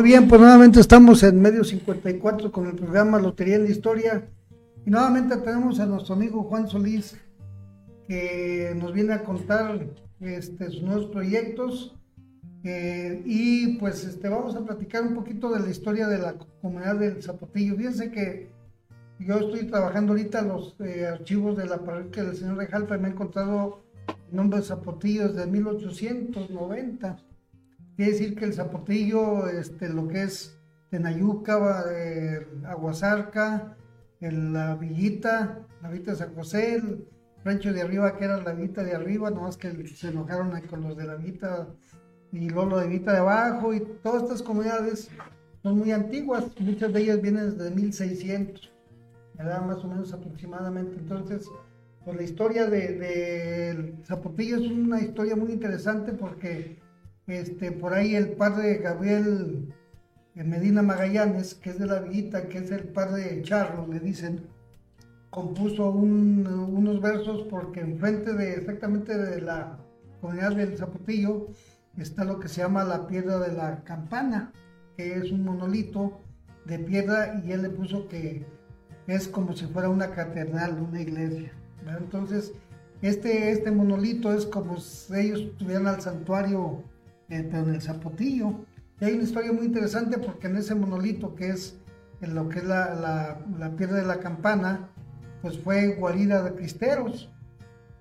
Muy bien, pues nuevamente estamos en medio 54 con el programa Lotería en la Historia. Y nuevamente tenemos a nuestro amigo Juan Solís, que nos viene a contar este, sus nuevos proyectos. Eh, y pues este, vamos a platicar un poquito de la historia de la comunidad del Zapotillo. Fíjense que yo estoy trabajando ahorita los eh, archivos de la parroquia del Señor de Jalpa y me he encontrado el nombre de Zapotillo desde 1890. Quiere decir que el Zapotillo, este, lo que es Tenayuca, eh, la Villita, la Villita de San José, el rancho de arriba que era la Villita de arriba, nomás que se enojaron con los de la Villita y luego de Villita de abajo y todas estas comunidades son muy antiguas, muchas de ellas vienen desde 1600, ¿verdad? Más o menos aproximadamente. Entonces, pues la historia de, de Zapotillo es una historia muy interesante porque este, por ahí el padre Gabriel eh, Medina Magallanes, que es de la Villita, que es el padre Charlo, le dicen, compuso unos versos porque enfrente de exactamente de la comunidad del Zapotillo está lo que se llama la piedra de la campana, que es un monolito de piedra y él le puso que es como si fuera una catedral, una iglesia. Entonces, este, este monolito es como si ellos tuvieran al santuario pero en el Zapotillo. Y hay una historia muy interesante porque en ese monolito que es en lo que es la, la, piedra de la campana, pues fue guarida de cristeros.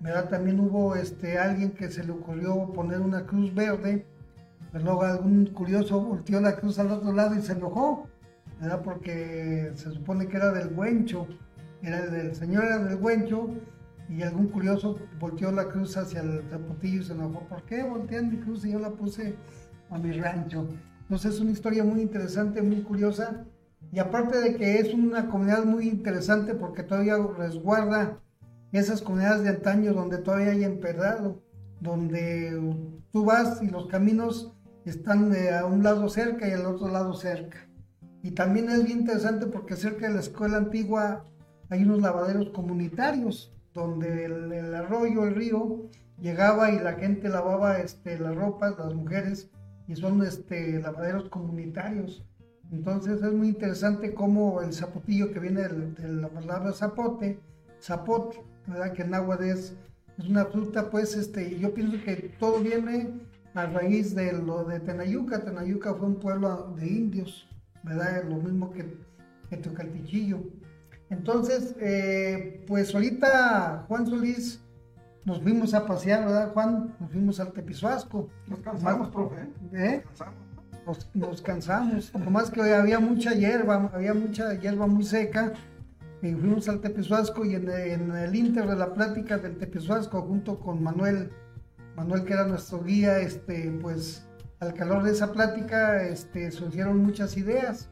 ¿verdad? También hubo este, alguien que se le ocurrió poner una cruz verde, pero luego algún curioso volteó la cruz al otro lado y se enojó, ¿verdad? porque se supone que era del Huencho, era del señor era del Huencho y algún curioso volteó la cruz hacia el zapotillo y se enojó. ¿Por qué voltean mi cruz y yo la puse a mi rancho? Entonces es una historia muy interesante, muy curiosa. Y aparte de que es una comunidad muy interesante porque todavía resguarda esas comunidades de antaño donde todavía hay empedrado, donde tú vas y los caminos están de a un lado cerca y al otro lado cerca. Y también es bien interesante porque cerca de la escuela antigua hay unos lavaderos comunitarios donde el, arroyo, el río, llegaba y la gente lavaba este, las ropas, las mujeres, y son este, lavaderos comunitarios. Entonces es muy interesante cómo el zapotillo que viene de, la palabra zapote, zapote, ¿verdad? que en agua es, es una fruta, pues este, yo pienso que todo viene a raíz de lo de Tenayuca. Tenayuca fue un pueblo de indios, ¿verdad? Lo mismo que, que. Entonces, eh, pues ahorita Juan Solís nos fuimos a pasear, ¿verdad, Juan? Nos fuimos al Tepizuasco. Nos cansamos, profe. ¿Eh? Nos, nos cansamos. Nomás que había mucha hierba, había mucha hierba muy seca. Y fuimos al Tepizuasco y en, el inter de la plática del Tepizuasco, junto con Manuel, Manuel que era nuestro guía, este, pues al calor de esa plática este, surgieron muchas ideas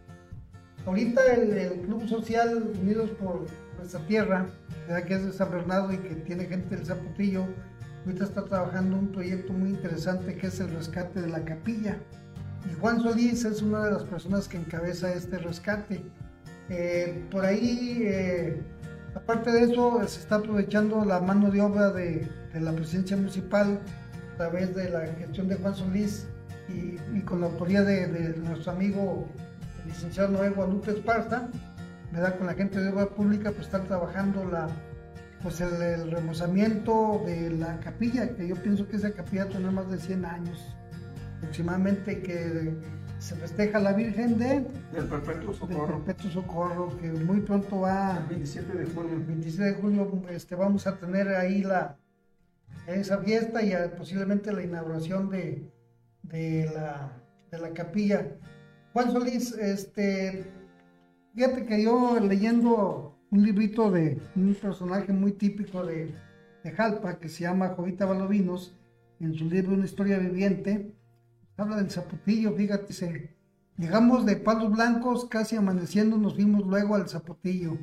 Ahorita el, Club Social Unidos por Nuestra Tierra, que es de San Bernardo y que tiene gente del Zapotillo, ahorita está trabajando un proyecto muy interesante que es el rescate de la capilla. Y Juan Solís es una de las personas que encabeza este rescate. Eh, por ahí, eh, aparte de eso, se está aprovechando la mano de obra de, la presidencia municipal a través de la gestión de Juan Solís y, con la autoría de, de nuestro amigo licenciado Noé Guadalupe Esparta, ¿verdad? con la gente de obra pública, pues están trabajando la, pues el, remozamiento de la capilla, que yo pienso que esa capilla tiene más de 100 años aproximadamente, que se festeja la Virgen de... Del Perpetuo Socorro. Perpetuo Socorro, que muy pronto va... El 27 de julio. El 27 de julio este, vamos a tener ahí la, esa fiesta y posiblemente la inauguración de, de, la, de la capilla. Juan Solís, este, fíjate que yo leyendo un librito de un personaje muy típico de, Jalpa que se llama Jovita Balovinos, en su libro Una historia viviente, habla del zapotillo, fíjate, llegamos de palos blancos, casi amaneciendo nos fuimos luego al zapotillo.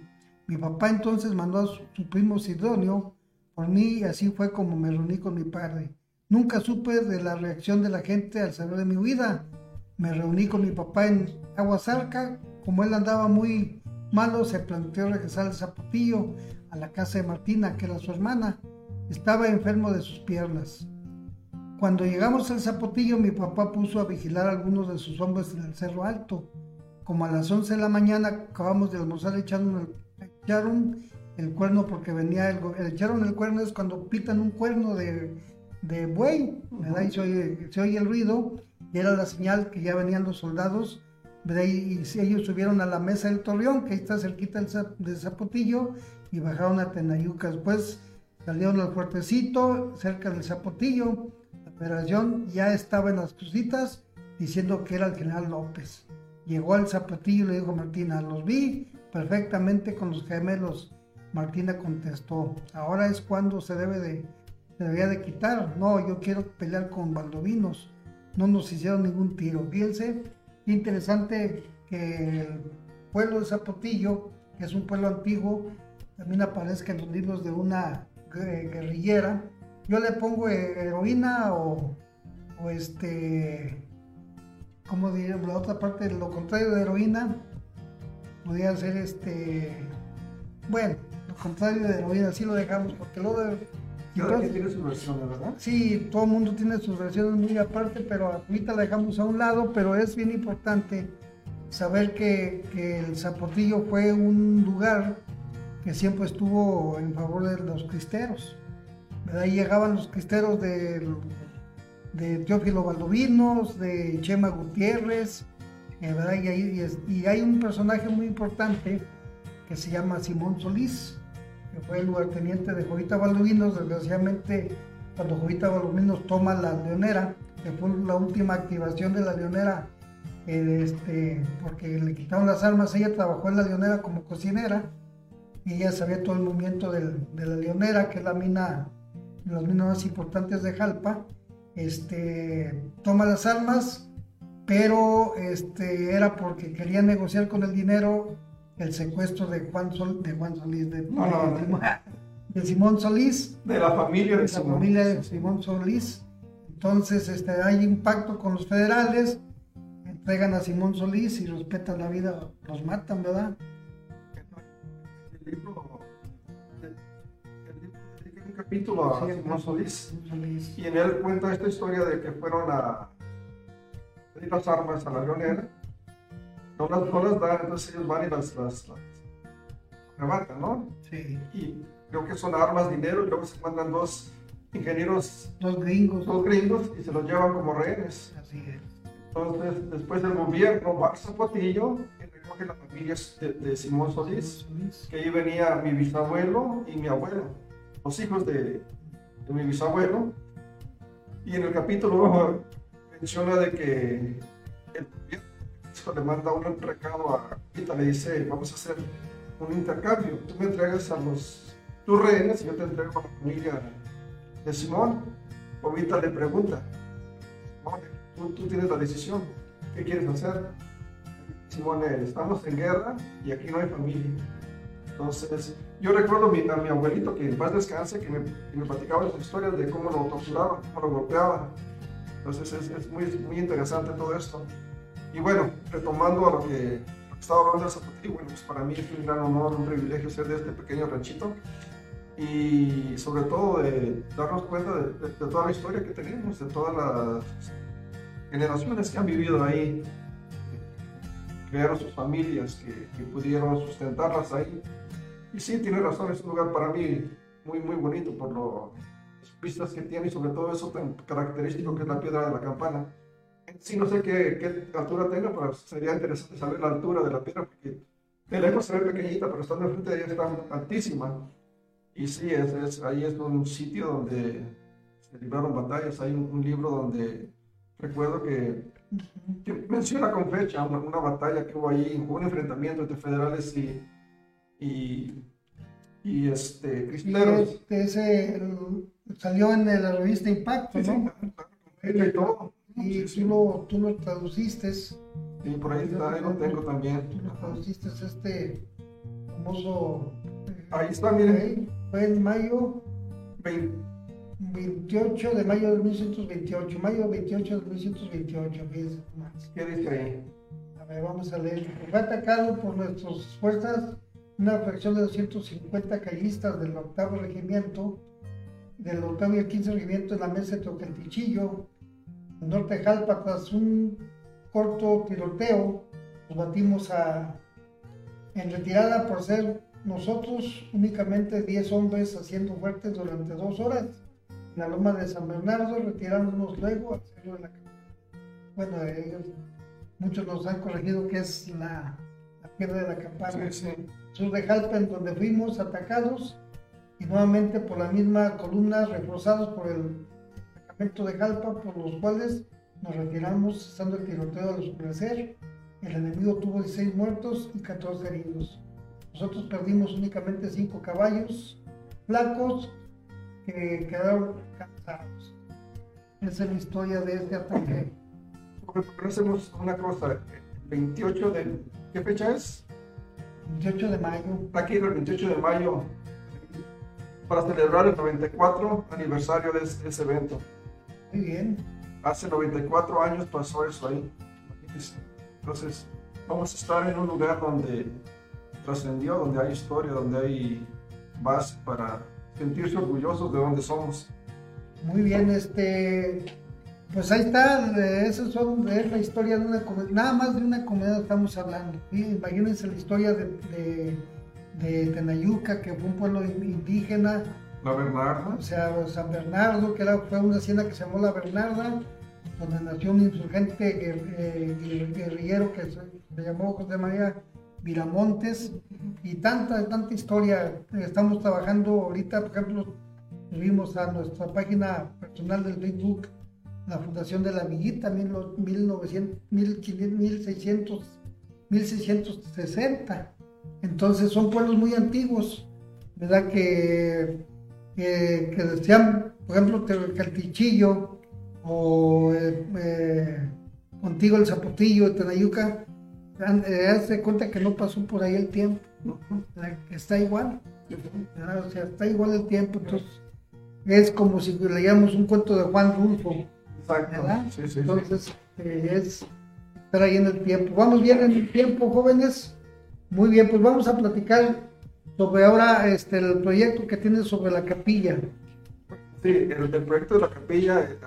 Mi papá entonces mandó a su, primo Sidonio por mí y así fue como me reuní con mi padre. Nunca supe de la reacción de la gente al saber de mi vida me reuní con mi papá en Aguasarca. Como él andaba muy malo, se planteó regresar al Zapotillo, a la casa de Martina, que era su hermana. Estaba enfermo de sus piernas. Cuando llegamos al Zapotillo, mi papá puso a vigilar a algunos de sus hombres en el Cerro Alto. Como a las 11 de la mañana acabamos de almorzar, echaron el, echaron el cuerno porque venía el, go- echaron el cuerno es cuando pitan un cuerno de, de buey, ¿verdad? Y se oye, se oye el ruido y era la señal que ya venían los soldados, ¿verdad? Y, y ellos subieron a la mesa del Torreón, que ahí está cerquita del Zapotillo, y bajaron a Tenayuca. Después salieron al fuertecito, cerca del Zapotillo. La operación ya estaba en las crucitas diciendo que era el general López. Llegó al Zapotillo y le dijo Martina, los vi perfectamente con los gemelos. Martina contestó, ahora es cuando se debe de, se debería de quitar. No, yo quiero pelear con baldovinos. No nos hicieron ningún tiro. Fíjense, interesante que el pueblo de Zapotillo, que es un pueblo antiguo, también aparezca en los libros de una gue- guerrillera. Yo le pongo eh, heroína o, o este, ¿cómo diría? La otra parte, lo contrario de heroína, podría ser este, bueno, lo contrario de heroína, así lo dejamos, porque luego de- Cada quien tiene sus versiones, ¿verdad? Sí, todo el mundo tiene sus versiones muy aparte, pero ahorita la dejamos a un lado, pero es bien importante saber que, que el Zapotillo fue un lugar que siempre estuvo en favor de los cristeros. Ahí llegaban los cristeros de, de Teófilo Valdovinos, de Chema Gutiérrez, ¿verdad? Y, ahí- y es- y hay un personaje muy importante que se llama Simón Solís, que fue el lugarteniente de Jovita Baldovinos, desgraciadamente cuando Jovita Baldovinos toma la leonera, que fue la última activación de la leonera, eh, este, porque le quitaron las armas, ella trabajó en la leonera como cocinera, y ella sabía todo el movimiento de la leonera, que es la mina, las minas más importantes de Jalpa, este, toma las armas, pero este, era porque quería negociar con el dinero el secuestro de Juan, Sol, de Juan Solís, de, No, no, no. de Simón- de Simón Solís, De la familia de la Simón. familia de Simón Solís. Entonces este, hay impacto con los federales, entregan a Simón Solís y respetan la vida, los matan, ¿verdad? El libro, el, el libro dedica un capítulo a Sí, Simón Solís. Simón Solís. Y en él cuenta esta historia de que fueron a pedir las armas a la leonera. No las, no las dan, entonces ellos van y las, las, las arrebatan, ¿no? Sí, Y creo que son armas, dinero, y luego se mandan dos ingenieros, los gringos. dos gringos, y se los llevan como rehenes. Así es. Entonces, después el gobierno va a Zapotillo y recoge la familia de, de Simón Solís, Solís. que ahí venía mi bisabuelo y mi abuelo, los hijos de, de mi bisabuelo. Y en el capítulo menciona de que el gobierno le manda un recado a Rita, le dice, vamos a hacer un intercambio, tú me entregas a los tus rehenes y yo te entrego a la familia de Simón. Jovita le pregunta, Simón, tú, tienes la decisión, ¿qué quieres hacer? Simón, estamos en guerra y aquí no hay familia. Entonces, yo recuerdo mi- a mi abuelito, que en paz descanse, que me, platicaba sus historias de cómo lo torturaban, cómo lo golpeaban. Entonces, es, es muy, muy interesante todo esto. Y bueno, retomando a lo que, estaba hablando de Zapotillo, bueno, pues para mí es un gran honor, un privilegio ser de este pequeño ranchito y sobre todo darnos cuenta de, toda la historia que tenemos, de todas las generaciones que han vivido ahí, crearon sus familias, que, que pudieron sustentarlas ahí. Y sí, tiene razón, es un lugar para mí muy, muy bonito por lo, las vistas que tiene y sobre todo eso tan característico que es la piedra de la campana. Sí, no sé qué, qué altura tenga, pero sería interesante saber la altura de la piedra, porque de lejos se ve pequeñita, pero estando enfrente de ella está altísima. Y sí, es, es- ahí es un sitio donde se libraron batallas. Hay un, un libro donde recuerdo que, que menciona con fecha una, una batalla que hubo ahí, un enfrentamiento entre federales y, y, y este, Y cristeros. este, ese el- salió en la revista Impacto, Sí, sí, ¿no? fecha y todo. Y Sí, tú lo, tú lo traduciste, sí, por ahí está, ahí lo tengo también. tú lo traduciste este famoso... eh, Ahí está, miren. ahí, Fue en mayo Vein- 28 de mayo de 1928, mayo 28 de 1928, fíjense más. ¿Qué dice ahí? A ver, vamos a leer. Fue atacado por nuestras fuerzas una fracción de 250 callistas del octavo regimiento del octavo y el quince regimiento en la mesa de Toqueltichillo, en norte de Jalpa, tras un corto tiroteo, nos batimos a, en retirada por ser nosotros únicamente 10 hombres haciendo fuertes durante dos horas en la loma de San Bernardo, retirándonos luego de la Bueno, ellos, muchos nos han corregido que es la, la piedra de la campana. Sí, sí. Sur de Jalpa, en donde fuimos atacados y nuevamente por la misma columna, reforzados por el destacamento de Jalpa, por los cuales nos retiramos, estando el tiroteo al oscurecer. El enemigo tuvo 16 muertos y 14 heridos. Nosotros perdimos únicamente 5 caballos flacos que quedaron cansados. Esa es la historia de este ataque. ¿Por qué no hacemos una cosa? El 28 de... ¿Qué fecha es? 28 de mayo. Aquí el 28 de mayo para celebrar el 94 aniversario de ese, de ese evento. Muy bien. Hace 94 años pasó eso ahí. Entonces, vamos a estar en un lugar donde trascendió, donde hay historia, donde hay base para sentirse orgullosos de donde somos. Muy bien, este, pues ahí está, eso son, es la historia de una comunidad, nada más de una comunidad estamos hablando, imagínense la historia de, de Tenayuca, que fue un pueblo indígena, La Bernarda, o sea, San Bernardo, que era, fue una hacienda que se llamó La Bernarda, donde nació un insurgente eh, guer- guerrillero que se, llamó José María Viramontes, y tanta, tanta historia. Estamos trabajando ahorita, por ejemplo, subimos a nuestra página personal del Facebook la Fundación de la Villita, 1900, 1500, 1600, 1660. Entonces son pueblos muy antiguos, ¿verdad? Que, que, que decían, por ejemplo, Caltichillo o eh, eh, contigo el Zapotillo de Tenayuca, eh, hazte cuenta que no pasó por ahí el tiempo, que está igual, o sea, está igual el tiempo, entonces es como si leíamos un cuento de Juan Rulfo. ¿verdad? Sí, sí, sí. Entonces, eh, es estar ahí en el tiempo. Vamos bien en el tiempo, jóvenes. Muy bien, pues vamos a platicar sobre ahora este, el proyecto que tiene sobre la capilla. Sí, el, el proyecto de la capilla eh,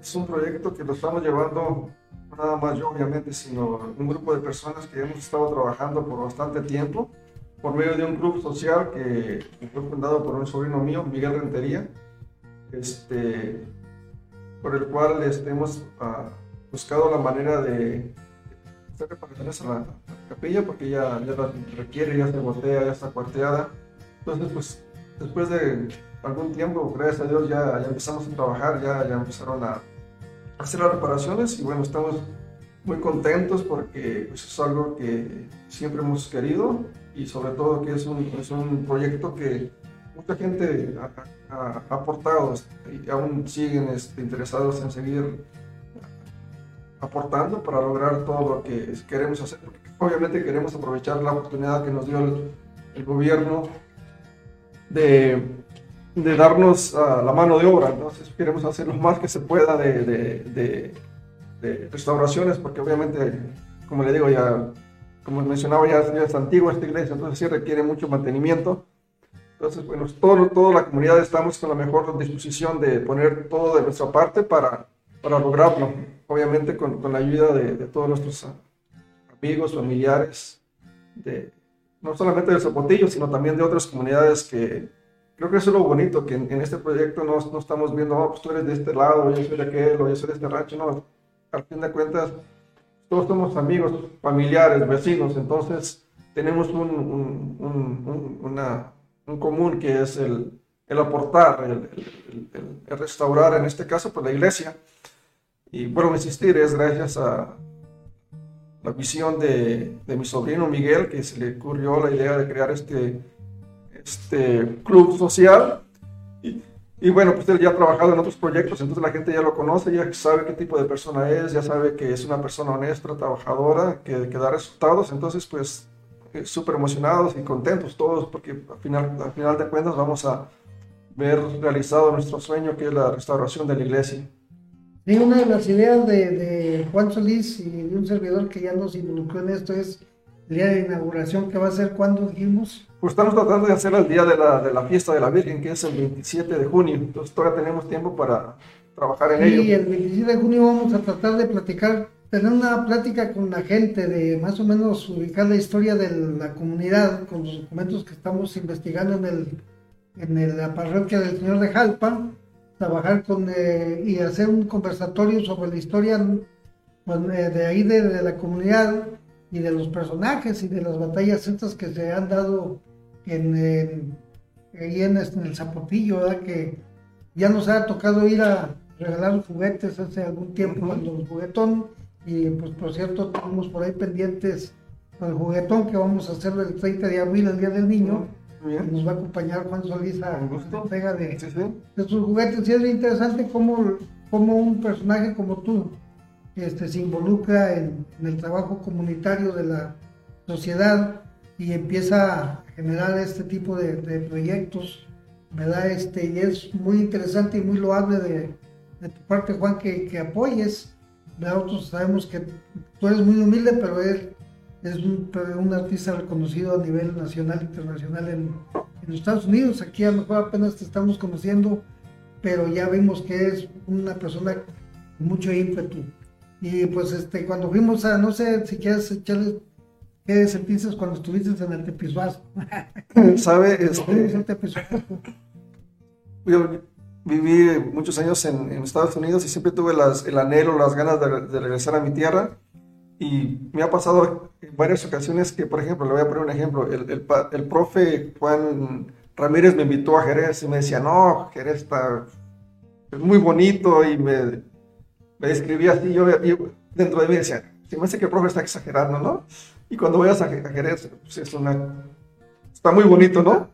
es un proyecto que lo estamos llevando, no nada más yo obviamente, sino un grupo de personas que hemos estado trabajando por bastante tiempo, por medio de un club social que fue fundado por un sobrino mío, Miguel Rentería, este, por el cual este, hemos ah, buscado la manera de hacer reparaciones a la, capilla, porque ya, ya la requiere, ya se botea, ya está cuarteada. Entonces, pues, después de algún tiempo, gracias a Dios, ya, ya empezamos a trabajar, ya, ya empezaron a hacer las reparaciones y bueno, estamos muy contentos porque pues, es algo que siempre hemos querido y sobre todo que es un, es un proyecto que mucha gente ha- ha aportado y aún siguen este, interesados en seguir aportando para lograr todo lo que queremos hacer. Porque obviamente queremos aprovechar la oportunidad que nos dio el, el gobierno de, de darnos ah, la mano de obra. Entonces queremos hacer lo más que se pueda de, de- de- de restauraciones, porque obviamente, como le digo, ya, como mencionaba, ya, ya es antigua esta iglesia, entonces sí requiere mucho mantenimiento. Entonces, bueno, todo, toda la comunidad estamos con la mejor disposición de poner todo de nuestra parte para, para lograrlo. Obviamente con, con la ayuda de, de todos nuestros amigos, familiares, de, no solamente del Zapotillo, sino también de otras comunidades que creo que eso es lo bonito, que en, en este proyecto no, no estamos viendo, oh, pues tú eres de este lado, yo soy de aquel, o yo soy de este rancho, no. Al fin de cuentas, todos somos amigos, familiares, vecinos, entonces tenemos un, un, un- un- una, un común que es el, el aportar, el- el- el restaurar, en este caso, pues la iglesia. Y a insistir, es gracias a la visión de, de mi sobrino Miguel que se le ocurrió la idea de crear este, este club social. Y, y bueno, pues él ya ha trabajado en otros proyectos, entonces la gente ya lo conoce, ya sabe qué tipo de persona es, ya sabe que es una persona honesta, trabajadora, que, que da resultados, entonces pues eh, súper emocionados y contentos todos porque al final, al final de cuentas vamos a ver realizado nuestro sueño que es la restauración de la iglesia. Sí, una de las ideas de, de Juan Solís y de un servidor que ya nos involucró en esto es el día de inauguración que va a ser cuando dijimos. Pues estamos tratando de hacer el día de la, de la fiesta de la Virgen, que es el 27 de junio. Entonces todavía tenemos tiempo para trabajar en ello. Y el 27 de junio vamos a tratar de platicar, tener una plática con la gente, de más o menos ubicar la historia de la comunidad, con los documentos que estamos investigando en el en la parroquia del Señor de Jalpa, trabajar con eh, y hacer un conversatorio sobre la historia pues, eh, de ahí de, la comunidad y de los personajes y de las batallas estas que se han dado en, en, en, este, el Zapotillo, que ya nos ha tocado ir a regalar juguetes hace algún tiempo cuando el juguetón y pues por cierto tenemos por ahí pendientes el juguetón que vamos a hacer el 30 de abril, el Día del Niño nos va a acompañar Juan Solís a la entrega de, sus juguetes. Y es interesante cómo, cómo, un personaje como tú este, se involucra en, el trabajo comunitario de la sociedad y empieza a generar este tipo de, proyectos, ¿verdad? Este, y es muy interesante y muy loable de, de tu parte, Juan, que, que apoyes. Nosotros sabemos que tú eres muy humilde, pero él es un, artista reconocido a nivel nacional e internacional en, Estados Unidos. Aquí a lo mejor apenas te estamos conociendo, pero ya vimos que es una persona con mucho ímpetu. Y pues este, cuando fuimos a, no sé si quieres echarle, ¿qué sentiste cuando estuviste en el Tepizuazo? ¿Sabe? Este, yo viví muchos años en, en, Estados Unidos y siempre tuve las, el anhelo, las ganas de, de regresar a mi tierra y me ha pasado en varias ocasiones que, por ejemplo, le voy a poner un ejemplo, el, el, el profe Juan Ramírez me invitó a Jerez y me decía, no, Jerez está muy bonito y me, me describía así, yo, dentro de mí decía, se me hace que el profe está exagerando, ¿no? Y cuando vayas a, Jerez, pues es una, está muy bonito, ¿no?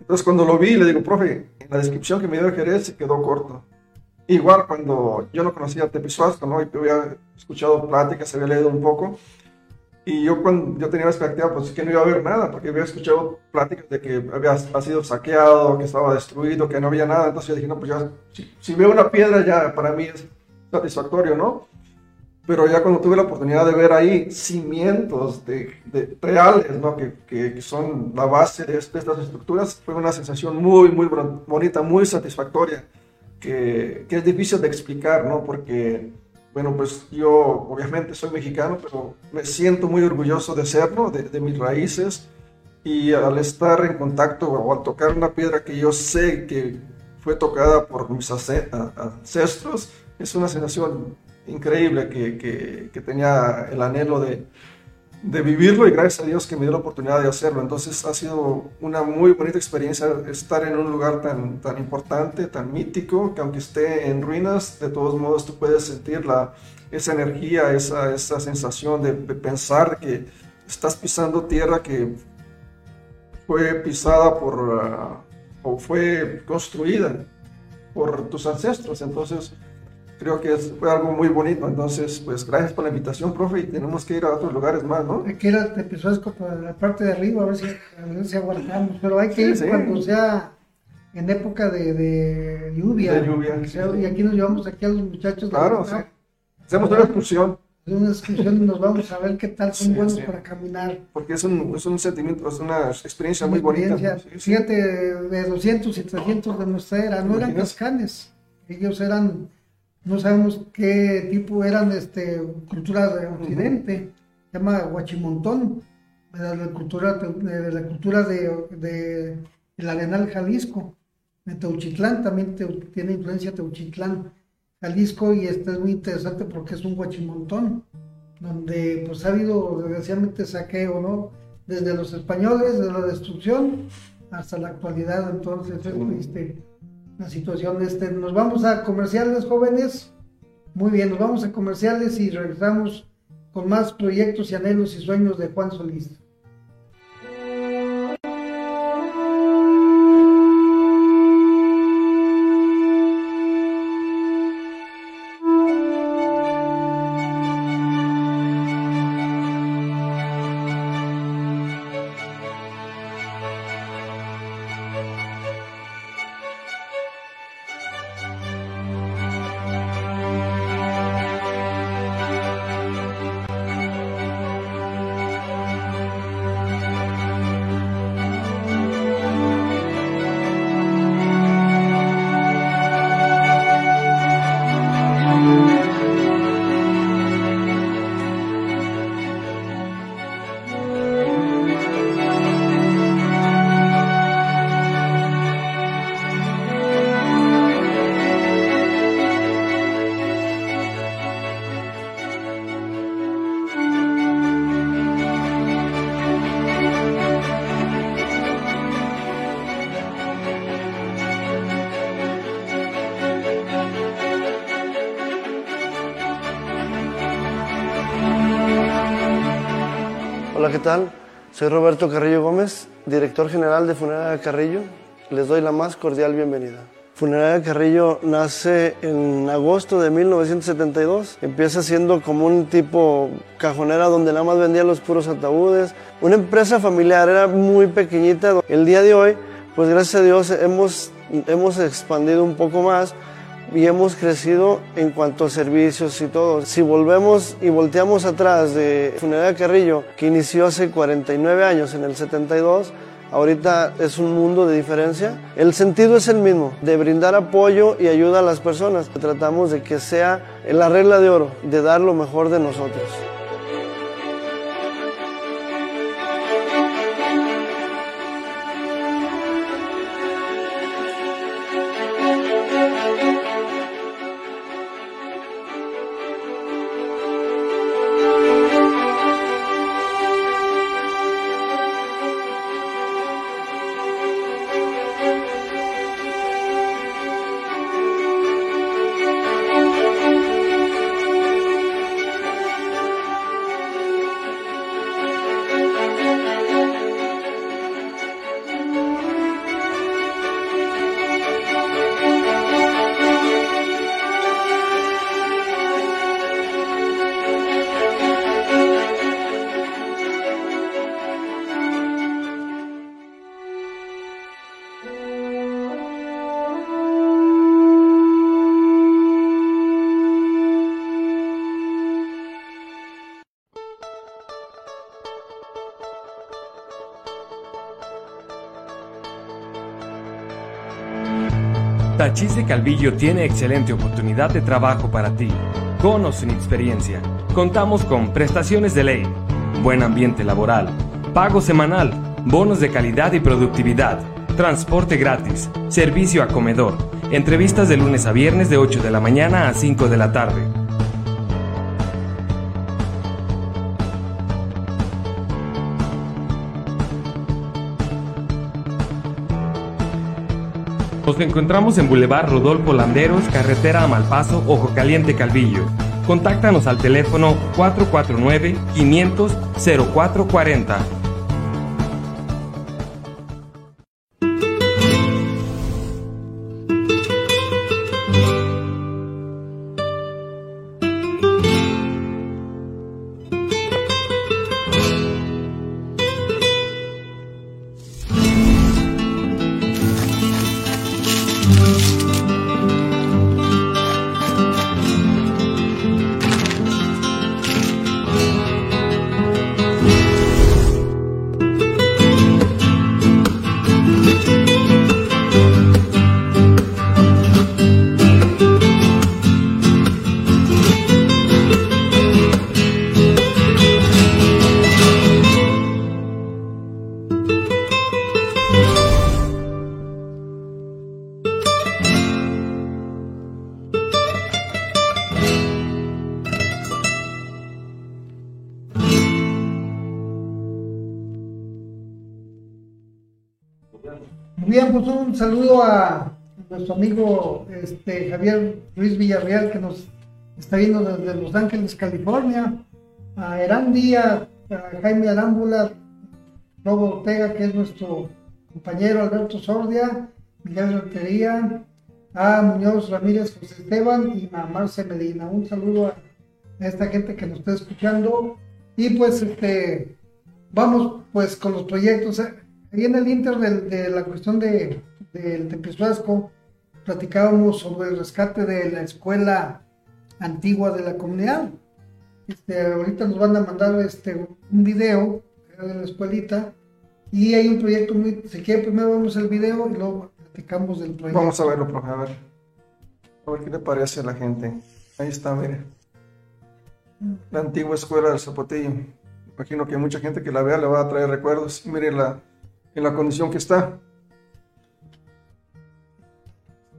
Entonces cuando lo vi, le digo, profe, en la descripción que me dio Jerez se quedó corto. Igual cuando yo no conocía Tepizuasco, ¿no? Y había escuchado pláticas, había leído un poco. Y yo cuando yo tenía la expectativa, pues que no iba a haber nada, porque había escuchado pláticas de que había sido saqueado, que estaba destruido, que no había nada. Entonces yo dije, no, pues ya, si, veo una piedra ya para mí es satisfactorio, ¿no? Pero ya cuando tuve la oportunidad de ver ahí cimientos de, de reales, ¿no? Que, que, son la base de, de estas estructuras, fue una sensación muy, muy bonita, muy satisfactoria que, es difícil de explicar, ¿no? Porque, bueno, pues yo obviamente soy mexicano, pero me siento muy orgulloso de serlo, de, de mis raíces, y al estar en contacto o al tocar una piedra que yo sé que fue tocada por mis ancestros, es una sensación increíble que, que, que tenía el anhelo de, de vivirlo y gracias a Dios que me dio la oportunidad de hacerlo. Entonces ha sido una muy bonita experiencia estar en un lugar tan, tan importante, tan mítico, que aunque esté en ruinas, de todos modos tú puedes sentir la, esa energía, esa, esa sensación de, pensar que estás pisando tierra que fue pisada por, uh, o fue construida por tus ancestros. Entonces, creo que fue algo muy bonito. Entonces, pues gracias por la invitación, profe, y tenemos que ir a otros lugares más, ¿no? Hay que ir al Tepizuasco para la parte de arriba, a ver si, a ver si aguantamos, pero hay que ir cuando sea en época de, de lluvia. De lluvia. y aquí nos llevamos aquí a los muchachos. Claro, sí. Hacemos una excursión. Una excursión y nos vamos a ver qué tal son buenos para caminar. Porque es un, es un sentimiento, es una experiencia muy bonita. Fíjate, de 200 y 300 de nuestra era, no eran cascanes, ellos eran no sabemos qué tipo eran este, culturas de Occidente, se llama Huachimontón, de la cultura de, la cultura de, de, el Arenal Jalisco, de Teuchitlán, también tiene influencia Teuchitlán, Jalisco, y este es muy interesante porque es un Huachimontón, donde pues ha habido desgraciadamente saqueo, ¿no? Desde los españoles, de la destrucción, hasta la actualidad, entonces es triste la situación. Este, nos vamos a comerciales jóvenes. Muy bien, nos vamos a comerciales y regresamos con más proyectos y anhelos y sueños de Juan Solís. ¿Qué tal? Soy Roberto Carrillo Gómez, director general de Funeraria Carrillo. Les doy la más cordial bienvenida. Funeraria Carrillo nace en agosto de 1972. Empieza siendo como un tipo cajonera donde nada más vendía los puros ataúdes. Una empresa familiar, era muy pequeñita. El día de hoy, pues gracias a Dios hemos, hemos expandido un poco más y hemos crecido en cuanto a servicios y todo. Si volvemos y volteamos atrás de Funeraria Carrillo, que inició hace 49 años, en el 72, ahorita es un mundo de diferencia. El sentido es el mismo, de brindar apoyo y ayuda a las personas. Tratamos de que sea la regla de oro, de dar lo mejor de nosotros. Tachis de Calvillo tiene excelente oportunidad de trabajo para ti. Con o sin experiencia, contamos con prestaciones de ley, buen ambiente laboral, pago semanal, bonos de calidad y productividad, transporte gratis, servicio a comedor, entrevistas de lunes a viernes de 8 de la mañana a 5 de la tarde. Nos encontramos en Boulevard Rodolfo Landeros, carretera Amalpaso, Ojo Caliente Calvillo. Contáctanos al teléfono 449 500 0440 nuestro amigo este, Javier Luis Villarreal que nos está viendo desde Los Ángeles, California, a Erán Díaz, a Jaime Arámbula, Robo Ortega, que es nuestro compañero Alberto Sordia, Miguel Rotería, a Muñoz Ramírez José Esteban y a Marce Medina. Un saludo a, esta gente que nos está escuchando. Y pues este vamos pues con los proyectos. Ahí en el Inter de, de la cuestión de, del Tepezuasco, platicábamos sobre el rescate de la escuela antigua de la comunidad. Este, ahorita nos van a mandar este, un video de la escuelita y hay un proyecto muy... Si quiere, primero vemos el video y luego platicamos del proyecto. Vamos a verlo, profe, a ver. A ver qué le parece a la gente. Ahí está, mire. La antigua escuela del Zapotillo. Imagino que mucha gente que la vea le va a traer recuerdos. Mire la, en la condición que está.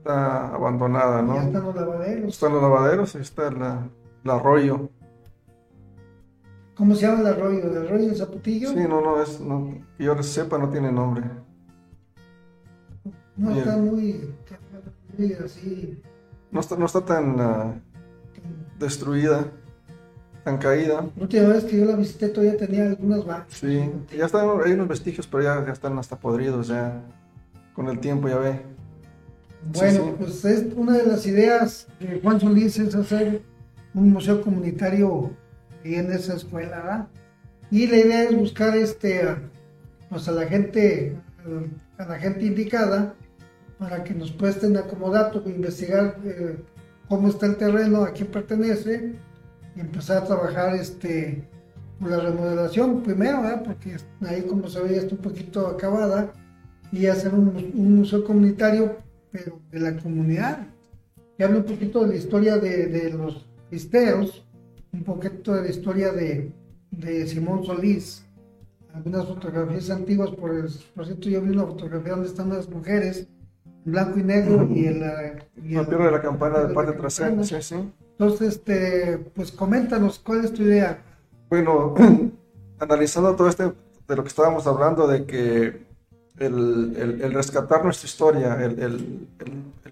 Está abandonada, ¿no? Ya están los lavaderos. Están los lavaderos, ahí está la, el arroyo. ¿Cómo se llama el arroyo? ¿El arroyo de Zapotillo? Sí, no, no, es, no, que yo sepa, no tiene nombre. No, Bien. está muy, muy así. No está, no está tan ah, destruida. tan caída. La última vez que yo la visité todavía tenía algunas vacas. Sí, ya están, hay unos vestigios, pero ya, ya están hasta podridos, ya con el tiempo ya ve. Bueno, sí. pues es una de las ideas de Juan Solís es hacer un museo comunitario en esa escuela, ¿verdad? Y la idea es buscar este a, pues a la gente a la gente indicada para que nos presten acomodato, investigar eh, cómo está el terreno, a quién pertenece y empezar a trabajar este la remodelación primero, ¿verdad? porque ahí como se ve ya está un poquito acabada y hacer un, un museo comunitario pero de la comunidad que habla un poquito de la historia de, de los cristeros, un poquito de la historia de, de Simón Solís, algunas fotografías antiguas, por, el- por cierto yo vi una fotografía donde están las mujeres, en blanco y negro, y el... eh, y La pierna de la campana de la parte trasera, sí, sí. Entonces, este, pues coméntanos, ¿cuál es tu idea? Bueno, analizando todo este, de lo que estábamos hablando, de que el, el- el rescatar nuestra historia, el, el-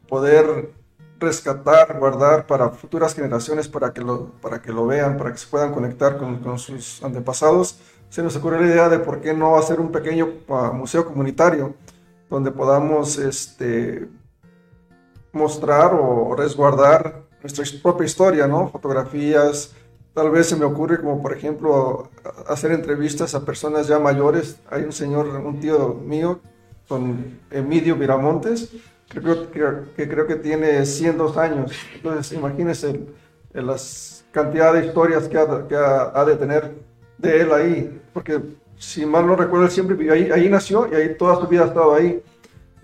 poder rescatar, guardar para futuras generaciones, para que lo, para que lo vean, para que se puedan conectar con, con sus antepasados, se nos ocurrió la idea de por qué no hacer un pequeño museo comunitario donde podamos este, mostrar o resguardar nuestra propia historia, ¿no? Fotografías, tal vez se me ocurre como por ejemplo hacer entrevistas a personas ya mayores. Hay un señor, un tío mío, con Emidio Viramontes, creo que, que creo que tiene 102 años. Entonces imagínense el- el las cantidad de historias que, ha, que ha- ha de tener de él ahí, porque si mal no recuerdo, él siempre vivió ahí, ahí nació y ahí toda su vida ha estado ahí.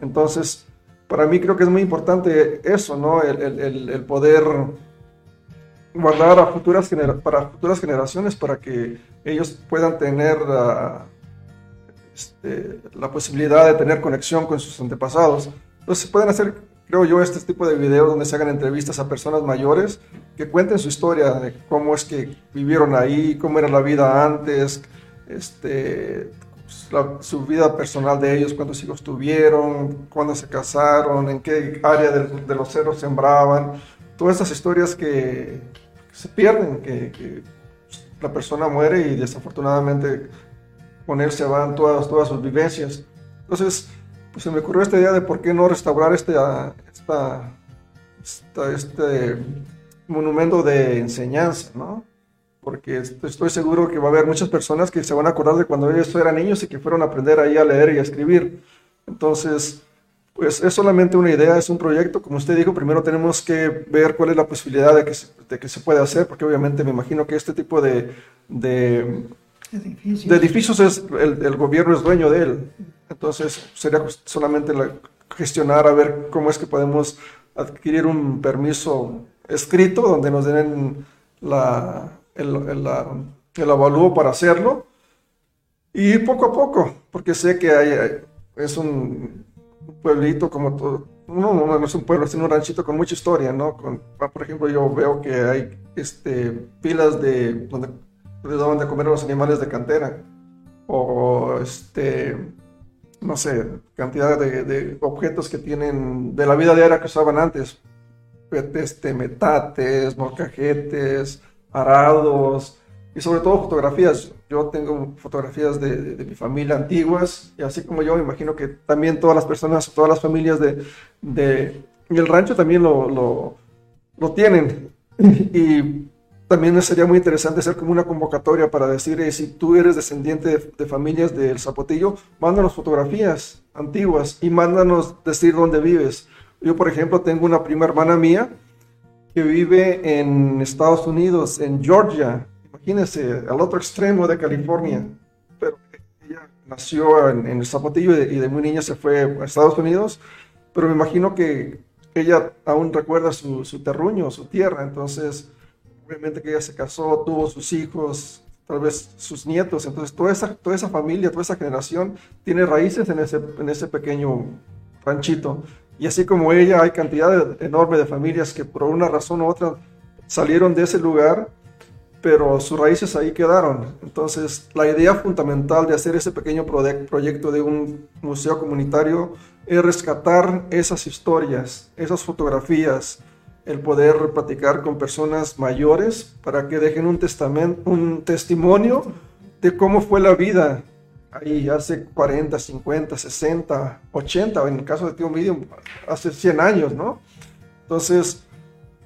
Entonces, para mí creo que es muy importante eso, ¿no? El- el- el poder guardar a futuras para futuras generaciones para que ellos puedan tener este, la posibilidad de tener conexión con sus antepasados. Entonces, pueden hacer, creo yo, este tipo de videos donde se hagan entrevistas a personas mayores que cuenten su historia de cómo es que vivieron ahí, cómo era la vida antes, este, su vida personal de ellos, cuántos hijos tuvieron, cuándo se casaron, en qué área de, de los cerros sembraban, todas esas historias que se pierden, que, que la persona muere y desafortunadamente con él se van todas, todas sus vivencias. Entonces, pues se me ocurrió esta idea de por qué no restaurar este, ah, esta, esta- este monumento de enseñanza, ¿no? Porque est- estoy seguro que va a haber muchas personas que se van a acordar de cuando ellos eran niños y que fueron a aprender ahí a leer y a escribir. Entonces, pues es solamente una idea, es un proyecto. Como usted dijo, primero tenemos que ver cuál es la posibilidad de que se, de que se pueda hacer, porque obviamente me imagino que este tipo de, de, Edificios. de edificios es el, el gobierno es dueño de él. Entonces sería solamente la- gestionar a ver cómo es que podemos adquirir un permiso escrito donde nos den la, el, el, el avalúo para hacerlo. Y poco a poco, porque sé que hay- es un pueblito como todo. No, no, no es un pueblo, es un ranchito con mucha historia, ¿no? Con, por ejemplo, yo veo que hay este, pilas de donde le daban de comer a los animales de cantera. O, este, no sé, cantidad de, de objetos que tienen de la vida diaria que usaban antes. Este, metates, molcajetes, arados y sobre todo fotografías. Yo tengo fotografías de, de- de mi familia antiguas y así como yo, me imagino que también todas las personas, todas las familias de, de el rancho también lo, lo, lo tienen. Y también sería muy interesante hacer como una convocatoria para decir, eh, si tú eres descendiente de, de familias del Zapotillo, mándanos fotografías antiguas y mándanos decir dónde vives. Yo, por ejemplo, tengo una prima hermana mía que vive en Estados Unidos, en Georgia. Imagínense, al otro extremo de California. Pero ella nació en, el Zapotillo y de, y de muy niña se fue a Estados Unidos. Pero me imagino que ella aún recuerda su, su terruño, su tierra. Entonces, obviamente que ella se casó, tuvo sus hijos, tal vez sus nietos. Entonces, toda esa, toda esa familia, toda esa generación tiene raíces en ese, en ese pequeño ranchito. Y así como ella, hay cantidad de- enorme de familias que por una razón u otra salieron de ese lugar, pero sus raíces ahí quedaron. Entonces, la idea fundamental de hacer ese pequeño proyecto de un museo comunitario es rescatar esas historias, esas fotografías, el poder platicar con personas mayores para que dejen un, un testimonio de cómo fue la vida ahí hace 40, 50, 60, 80, en el caso de Tío Medium, hace 100 años, ¿no? Entonces,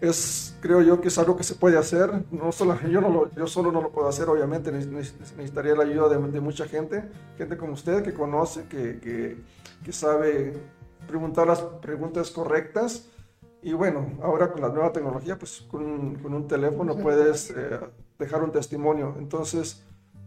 es, creo yo que es algo que se puede hacer, no solo, yo, no lo, yo solo no lo puedo hacer, obviamente necesitaría la ayuda de, de mucha gente, gente como usted que conoce, que, que, que, sabe preguntar las preguntas correctas. Y bueno, ahora con la nueva tecnología, pues con, con un teléfono puedes eh, dejar un testimonio. Entonces,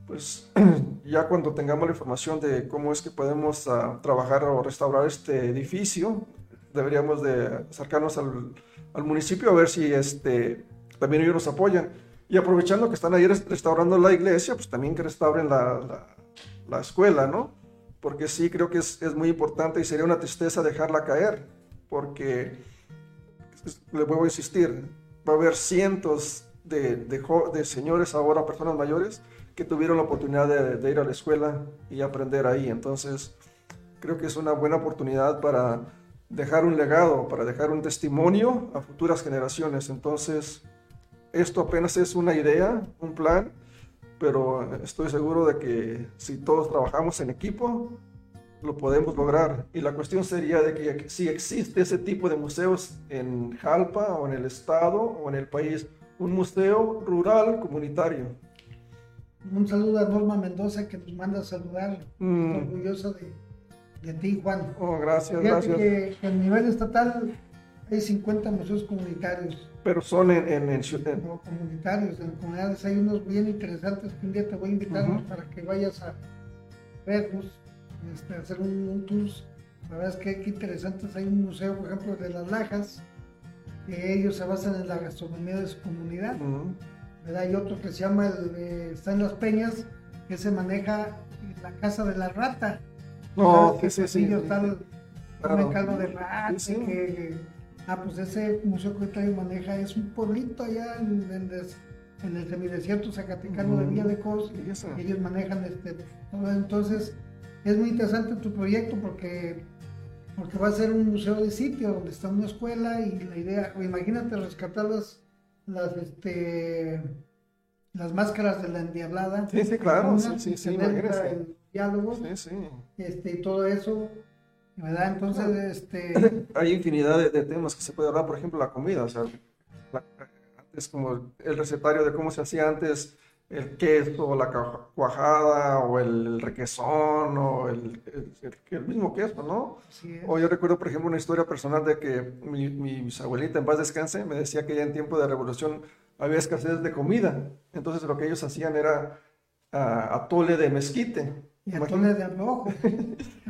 pues ya cuando tengamos la información de cómo es que podemos uh, trabajar o restaurar este edificio, deberíamos de acercarnos al, al, municipio a ver si este, también ellos nos apoyan. Y aprovechando que están ahí restaurando la iglesia, pues también que restauren la, la, la escuela, ¿no? Porque sí creo que es, es, muy importante y sería una tristeza dejarla caer, porque, le vuelvo a insistir, va a haber cientos de, de, de señores ahora, personas mayores, que tuvieron la oportunidad de, ir a la escuela y aprender ahí. Entonces, creo que es una buena oportunidad para dejar un legado, para dejar un testimonio a futuras generaciones. Entonces, esto apenas es una idea, un plan, pero estoy seguro de que si todos trabajamos en equipo, lo podemos lograr. Y la cuestión sería de que si existe ese tipo de museos en Jalpa o en el estado o en el país, un museo rural comunitario un saludo a Norma Mendoza que nos manda a saludar. Mm. Orgullosa de, de, ti, Juan. Oh, gracias, gracias. Que, que, a nivel estatal hay 50 museos comunitarios. Pero son en, en, en, No, comunitarios, en comunidades hay unos bien interesantes que un día te voy a invitar para que vayas a verlos, este, hacer un, un tour. La verdad es que qué interesantes. Hay un museo, por ejemplo, de las Lajas, que ellos se basan en la gastronomía de su comunidad. Hay otro que se llama, el, está en Las Peñas, que se maneja la casa de la rata. No, que sí, sí. Está el, caldo de rata, que, ah, pues ese museo que maneja es un pueblito allá en, el semidesierto zacatecano de Villa de Cos, ellos manejan este, entonces es muy interesante tu proyecto porque porque va a ser un museo de sitio donde está una escuela y la idea, imagínate rescatarlas las este las máscaras de la endiablada. Sí, sí, claro, sí, sí, sí, el diálogo. Sí, sí. Este, y todo eso, ¿verdad? Entonces, este... Hay infinidad de, temas que se puede hablar, por ejemplo, la comida, o sea, antes como el recetario de cómo se hacía antes el queso, la cuajada, o el requesón, o el, el, mismo queso, ¿no? O yo recuerdo, por ejemplo, una historia personal de que mi, mi bisabuelita, en paz descanse, me decía que ya en tiempo de revolución había escasez de comida. Entonces lo que ellos hacían era uh, atole de mezquite. Y atole de rojo.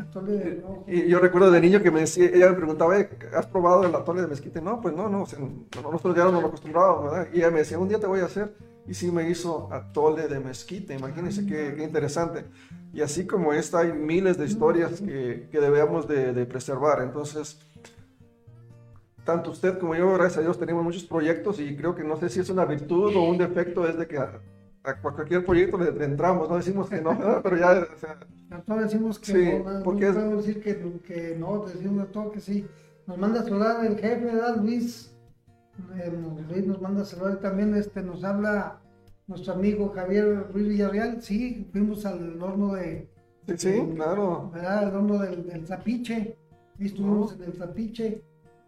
atole de rojo. Y yo recuerdo de niño que me decía, ella me preguntaba, ¿has probado el atole de mezquite? No, pues no, no, nosotros ya no nos acostumbrábamos, ¿verdad? Y ella me decía, un día te voy a hacer y sí me hizo atole de mezquite. Imagínense qué, qué, interesante. Y así como esta, hay miles de historias que, que debemos de, de, preservar. Entonces, tanto usted como yo, gracias a Dios, tenemos muchos proyectos y creo que no sé si es una virtud o un defecto, es de que a, cualquier proyecto le, entramos, no decimos que no, pero ya... O sea, decimos que sí, no, porque no es... decir que, que, no, decimos todo que sí. Nos manda a saludar el jefe, ¿verdad, Luis? Eh, Luis nos manda a saludar también, este, nos habla nuestro amigo Javier Ruiz Villarreal, sí, fuimos al horno de... Sí, sí, claro. ¿verdad? El horno del, del Zapiche, estuvimos en el Zapiche,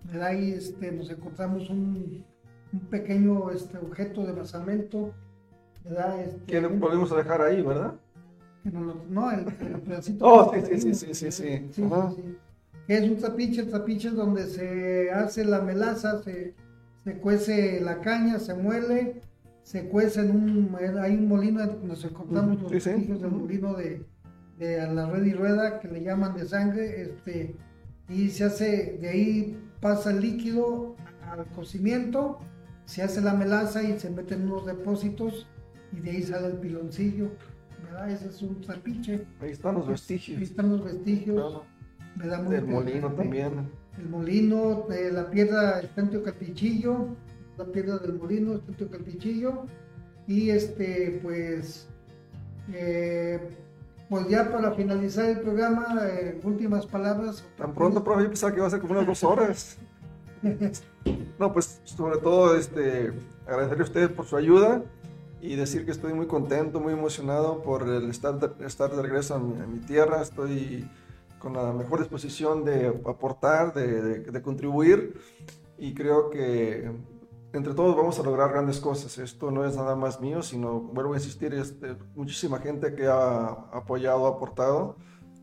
¿verdad? Y este, nos encontramos un, un pequeño este, objeto de basamento, ¿verdad? Este, que lo volvimos a dejar ahí, ¿verdad? Que no, no el, el pedacito. oh, sí, sí, sí, sí, sí, sí. es un zapiche, el zapiche es donde se hace la melaza, se se cuece la caña, se muele, se cuece en un, hay un molino donde nos encontramos los sí, del molino de, de, la red y rueda que le llaman de sangre, este, y se hace, de ahí pasa el líquido al cocimiento, se hace la melaza y se mete en unos depósitos y de ahí sale el piloncillo, ¿verdad? Ese es un trapiche. Ahí están los vestigios. Ahí están los vestigios. Claro. Del molino también el molino, de la piedra está en Teocalpichillo, la piedra del molino está en Teocalpichillo, y este, pues, eh, pues ya para finalizar el programa, eh, últimas palabras. Tan pronto, profe, yo pensaba que iba a ser como unas dos horas. No, pues sobre todo este, agradecerle a ustedes por su ayuda y decir que estoy muy contento, muy emocionado por el estar de, estar de regreso a mi, a mi tierra. Estoy con la mejor disposición de aportar, de, de, de, contribuir y creo que entre todos vamos a lograr grandes cosas. Esto no es nada más mío, sino, vuelvo a insistir, muchísima gente que ha apoyado, ha aportado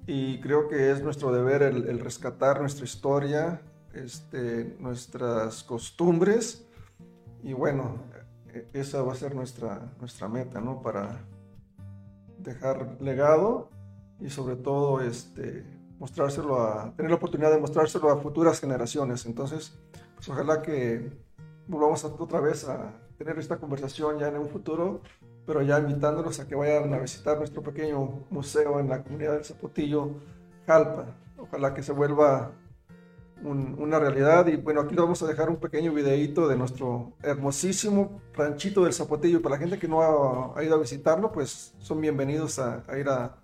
y creo que es nuestro deber el, el rescatar nuestra historia, este, nuestras costumbres y bueno, esa va a ser nuestra, nuestra meta, ¿no? Para dejar legado y sobre todo este, mostrárselo a, tener la oportunidad de mostrárselo a futuras generaciones. Entonces, pues ojalá que volvamos a, otra vez a tener esta conversación ya en un futuro, pero ya invitándolos a que vayan a visitar nuestro pequeño museo en la comunidad del Zapotillo, Jalpa. Ojalá que se vuelva un, una realidad. Y bueno, aquí vamos a dejar un pequeño videíto de nuestro hermosísimo ranchito del Zapotillo. Para la gente que no ha, ido a visitarlo, pues son bienvenidos a, ir a,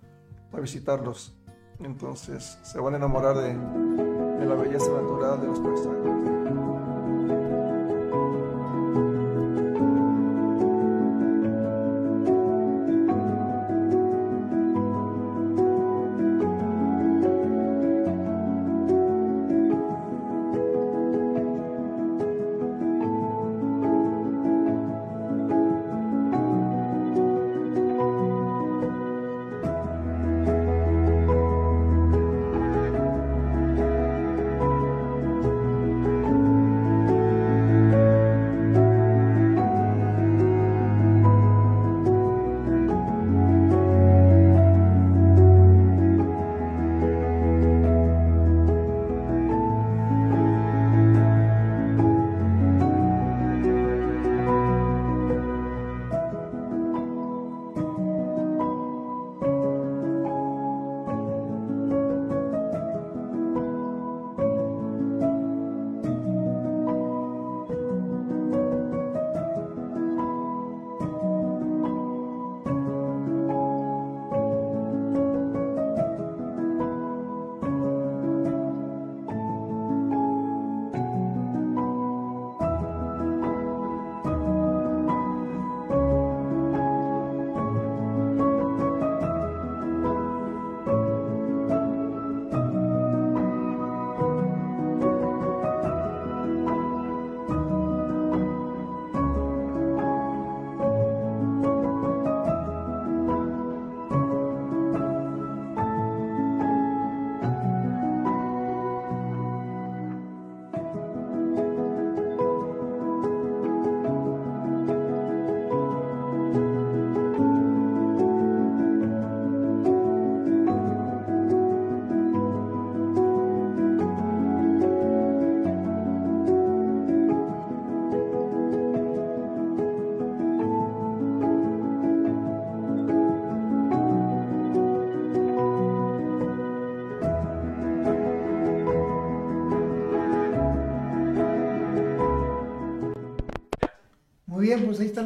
a, visitarlos. Entonces se van a enamorar de, de la belleza natural de los paisajes.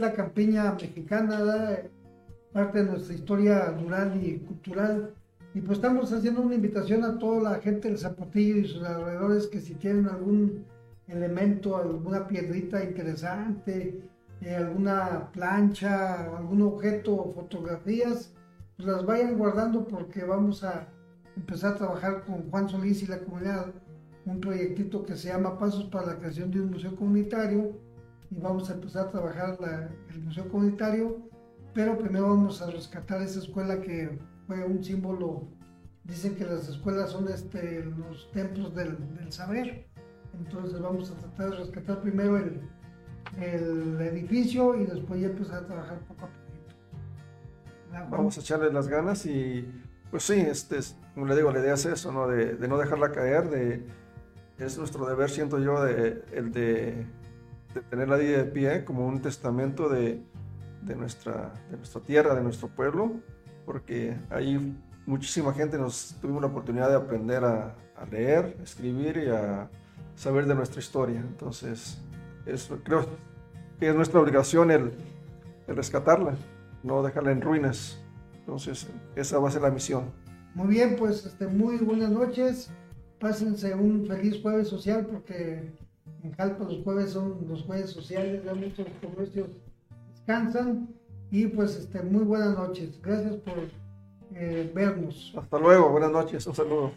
La campiña mexicana, parte de nuestra historia rural y cultural. Y pues estamos haciendo una invitación a toda la gente del Zapotillo y sus alrededores que si tienen algún elemento, alguna piedrita interesante, eh, alguna plancha, algún objeto, fotografías, pues las vayan guardando porque vamos a empezar a trabajar con Juan Solís y la comunidad un proyectito que se llama Pasos para la creación de un museo comunitario y vamos a empezar a trabajar el museo comunitario, pero primero vamos a rescatar esa escuela que fue un símbolo, dicen que las escuelas son este, los templos del, saber, entonces vamos a tratar de rescatar primero el, el edificio y después ya empezar a trabajar poco a poquito. Vamos a echarle las ganas y pues sí, este, como le digo, la idea es eso, ¿no? De, de no dejarla caer, de, es nuestro deber, siento yo, de, el de tener la vida de pie como un testamento de, de, nuestra, de nuestra tierra, de nuestro pueblo, porque ahí muchísima gente nos tuvimos la oportunidad de aprender a, a leer, escribir y a saber de nuestra historia. Entonces, es, creo que es nuestra obligación el, el rescatarla, no dejarla en ruinas. Entonces, esa va a ser la misión. Muy bien, pues este, muy buenas noches. Pásense un feliz jueves social porque En Jalpa los jueves son los jueves sociales, ya muchos comercios descansan. Y pues este, muy buenas noches. Gracias por eh, vernos. Hasta luego, buenas noches, un saludo.